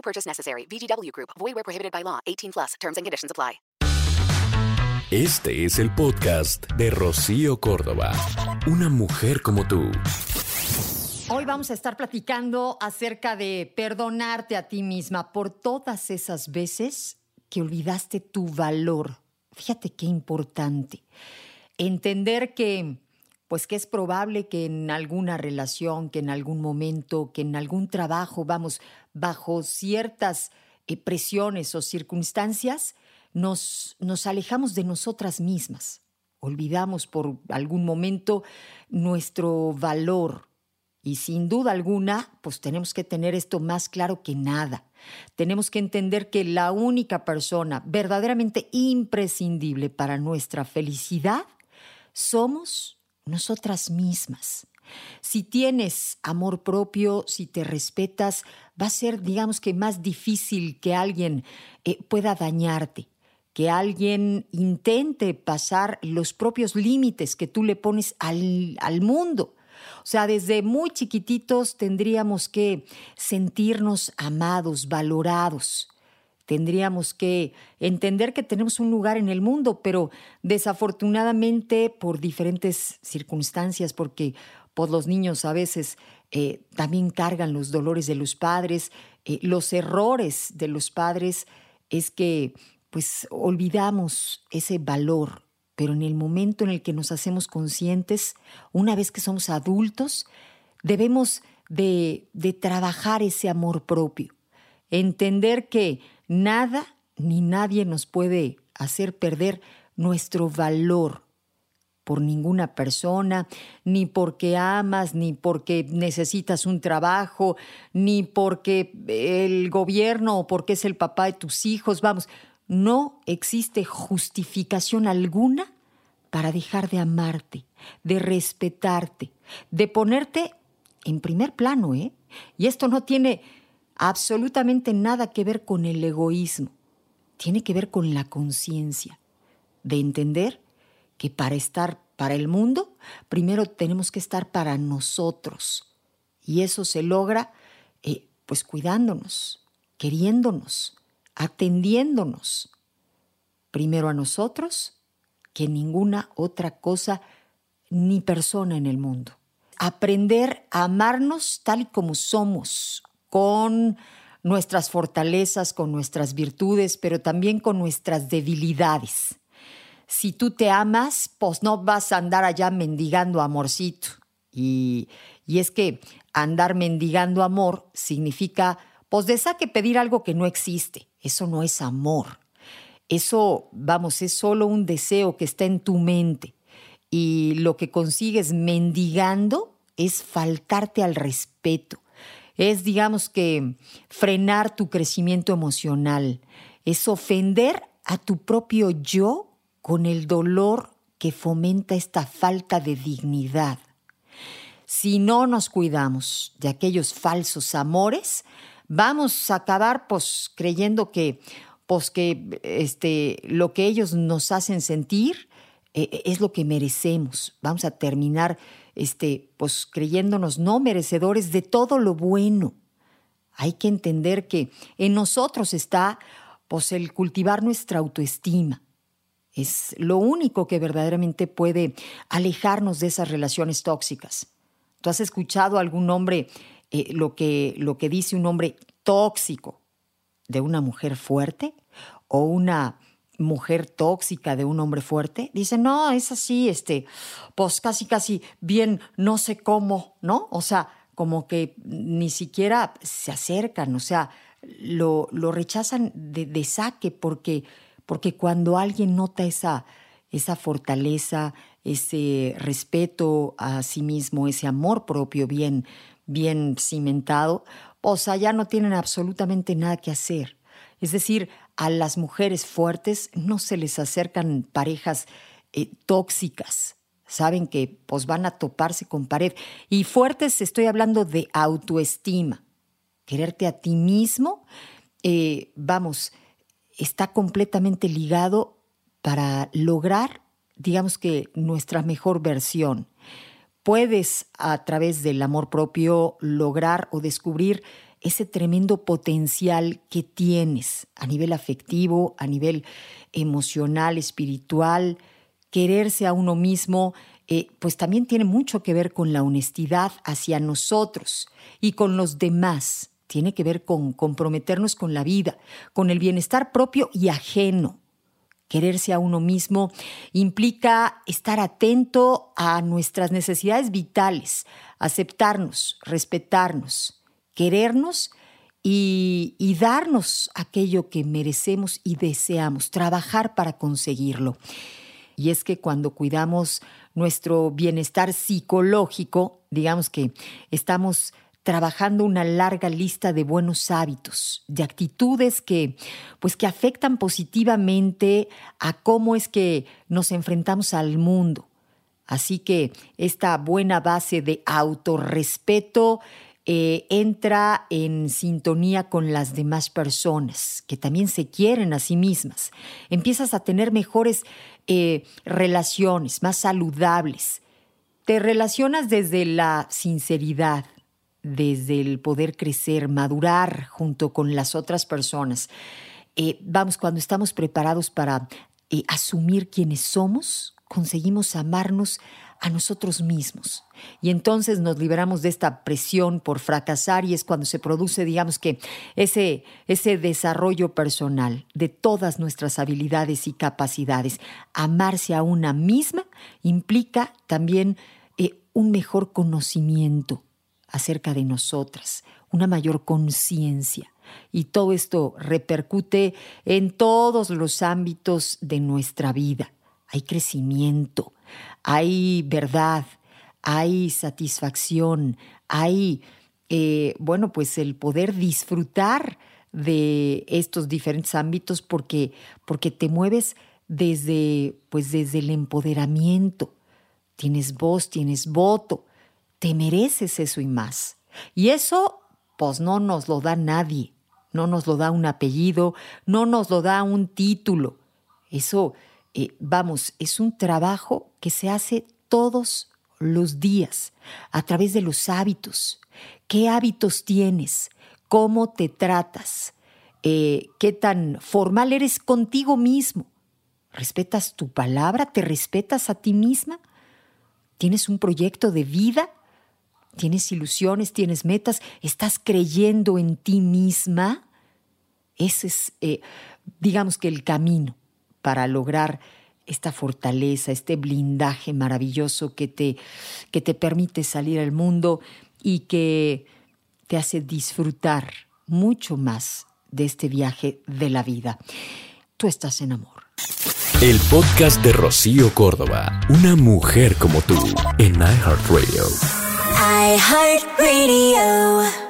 No purchase necessary. VGW Group. Void where prohibited by law. 18 plus. Terms and conditions apply. Este es el podcast de Rocío Córdoba. Una mujer como tú. Hoy vamos a estar platicando acerca de perdonarte a ti misma por todas esas veces que olvidaste tu valor. Fíjate qué importante. Entender que, pues que es probable que en alguna relación, que en algún momento, que en algún trabajo, vamos, bajo ciertas eh, presiones o circunstancias, nos, nos alejamos de nosotras mismas. Olvidamos por algún momento nuestro valor. Y sin duda alguna, pues tenemos que tener esto más claro que nada. Tenemos que entender que la única persona verdaderamente imprescindible para nuestra felicidad somos nosotras mismas. Si tienes amor propio, si te respetas, va a ser, digamos que, más difícil que alguien eh, pueda dañarte, que alguien intente pasar los propios límites que tú le pones al, al mundo. O sea, desde muy chiquititos tendríamos que sentirnos amados, valorados. Tendríamos que entender que tenemos un lugar en el mundo, pero desafortunadamente por diferentes circunstancias, porque pues, los niños a veces eh, también cargan los dolores de los padres, eh, los errores de los padres es que pues olvidamos ese valor pero en el momento en el que nos hacemos conscientes, una vez que somos adultos, debemos de, trabajar ese amor propio, entender que nada ni nadie nos puede hacer perder nuestro valor por ninguna persona, ni porque amas, ni porque necesitas un trabajo, ni porque el gobierno o porque es el papá de tus hijos, vamos, no existe justificación alguna para dejar de amarte, de respetarte, de ponerte en primer plano, ¿eh? Y esto no tiene absolutamente nada que ver con el egoísmo, tiene que ver con la conciencia, de entender que para estar para el mundo, primero tenemos que estar para nosotros. Y eso se logra eh, pues cuidándonos, queriéndonos, atendiéndonos primero a nosotros que ninguna otra cosa ni persona en el mundo. Aprender a amarnos tal como somos, con nuestras fortalezas, con nuestras virtudes, pero también con nuestras debilidades. Si tú te amas, pues no vas a andar allá mendigando amorcito. Y, y es que andar mendigando amor significa, pues de saque pedir algo que no existe. Eso no es amor. Eso, vamos, es solo un deseo que está en tu mente. Y lo que consigues mendigando es faltarte al respeto. Es, digamos que, frenar tu crecimiento emocional. Es ofender a tu propio yo con el dolor que fomenta esta falta de dignidad. Si no nos cuidamos de aquellos falsos amores, vamos a acabar pues creyendo que, pues, que este, lo que ellos nos hacen sentir eh, es lo que merecemos. Vamos a terminar este, pues, creyéndonos no merecedores de todo lo bueno. Hay que entender que en nosotros está pues, el cultivar nuestra autoestima. Es lo único que verdaderamente puede alejarnos de esas relaciones tóxicas. ¿Tú has escuchado algún hombre eh, lo, que, lo que dice un hombre tóxico de una mujer fuerte o una mujer tóxica de un hombre fuerte? Dice, no, es así, este, pues casi, casi bien, no sé cómo, ¿no? O sea, como que ni siquiera se acercan, o sea, lo, lo rechazan de, de saque porque, porque cuando alguien nota esa, esa fortaleza, ese respeto a sí mismo, ese amor propio bien, bien cimentado, o sea, ya no tienen absolutamente nada que hacer. Es decir, a las mujeres fuertes no se les acercan parejas eh, tóxicas. Saben que pues, van a toparse con pared. Y fuertes estoy hablando de autoestima. Quererte a ti mismo, eh, vamos, está completamente ligado para lograr, digamos que, nuestra mejor versión. Puedes, a través del amor propio, lograr o descubrir ese tremendo potencial que tienes a nivel afectivo, a nivel emocional, espiritual, quererse a uno mismo, eh, pues también tiene mucho que ver con la honestidad hacia nosotros y con los demás. Tiene que ver con comprometernos con la vida, con el bienestar propio y ajeno. Quererse a uno mismo implica estar atento a nuestras necesidades vitales, aceptarnos, respetarnos, querernos y, darnos aquello que merecemos y deseamos, trabajar para conseguirlo. Y es que cuando cuidamos nuestro bienestar psicológico, digamos que estamos trabajando una larga lista de buenos hábitos, de actitudes que pues que afectan positivamente a cómo es que nos enfrentamos al mundo. Así que esta buena base de autorrespeto eh, entra en sintonía con las demás personas, que también se quieren a sí mismas. Empiezas a tener mejores eh, relaciones, más saludables. Te relacionas desde la sinceridad, desde el poder crecer, madurar junto con las otras personas. Eh, vamos, cuando estamos preparados para asumir quiénes somos, conseguimos amarnos a nosotros mismos. Y entonces nos liberamos de esta presión por fracasar y es cuando se produce, digamos que, ese, ese desarrollo personal de todas nuestras habilidades y capacidades. Amarse a una misma implica también eh, un mejor conocimiento acerca de nosotras, una mayor conciencia. Y todo esto repercute en todos los ámbitos de nuestra vida. Hay crecimiento, hay verdad, hay satisfacción, hay, eh, bueno, pues el poder disfrutar de estos diferentes ámbitos porque, porque te mueves desde, pues desde el empoderamiento. Tienes voz, tienes voto, te mereces eso y más. Y eso, pues no nos lo da nadie, no nos lo da un apellido, no nos lo da un título. Eso, eh, vamos, es un trabajo que se hace todos los días a través de los hábitos. ¿Qué hábitos tienes? ¿Cómo te tratas? Eh, ¿Qué tan formal eres contigo mismo? ¿Respetas tu palabra? ¿Te respetas a ti misma? ¿Tienes un proyecto de vida? ¿Tienes ilusiones? ¿Tienes metas? ¿Estás creyendo en ti misma? Ese es, eh, digamos que el camino para lograr esta fortaleza, este blindaje maravilloso que te, que te permite salir al mundo y que te hace disfrutar mucho más de este viaje de la vida. Tú estás en amor. El podcast de Rocío Córdoba, una mujer como tú, en iHeartRadio. iHeartRadio.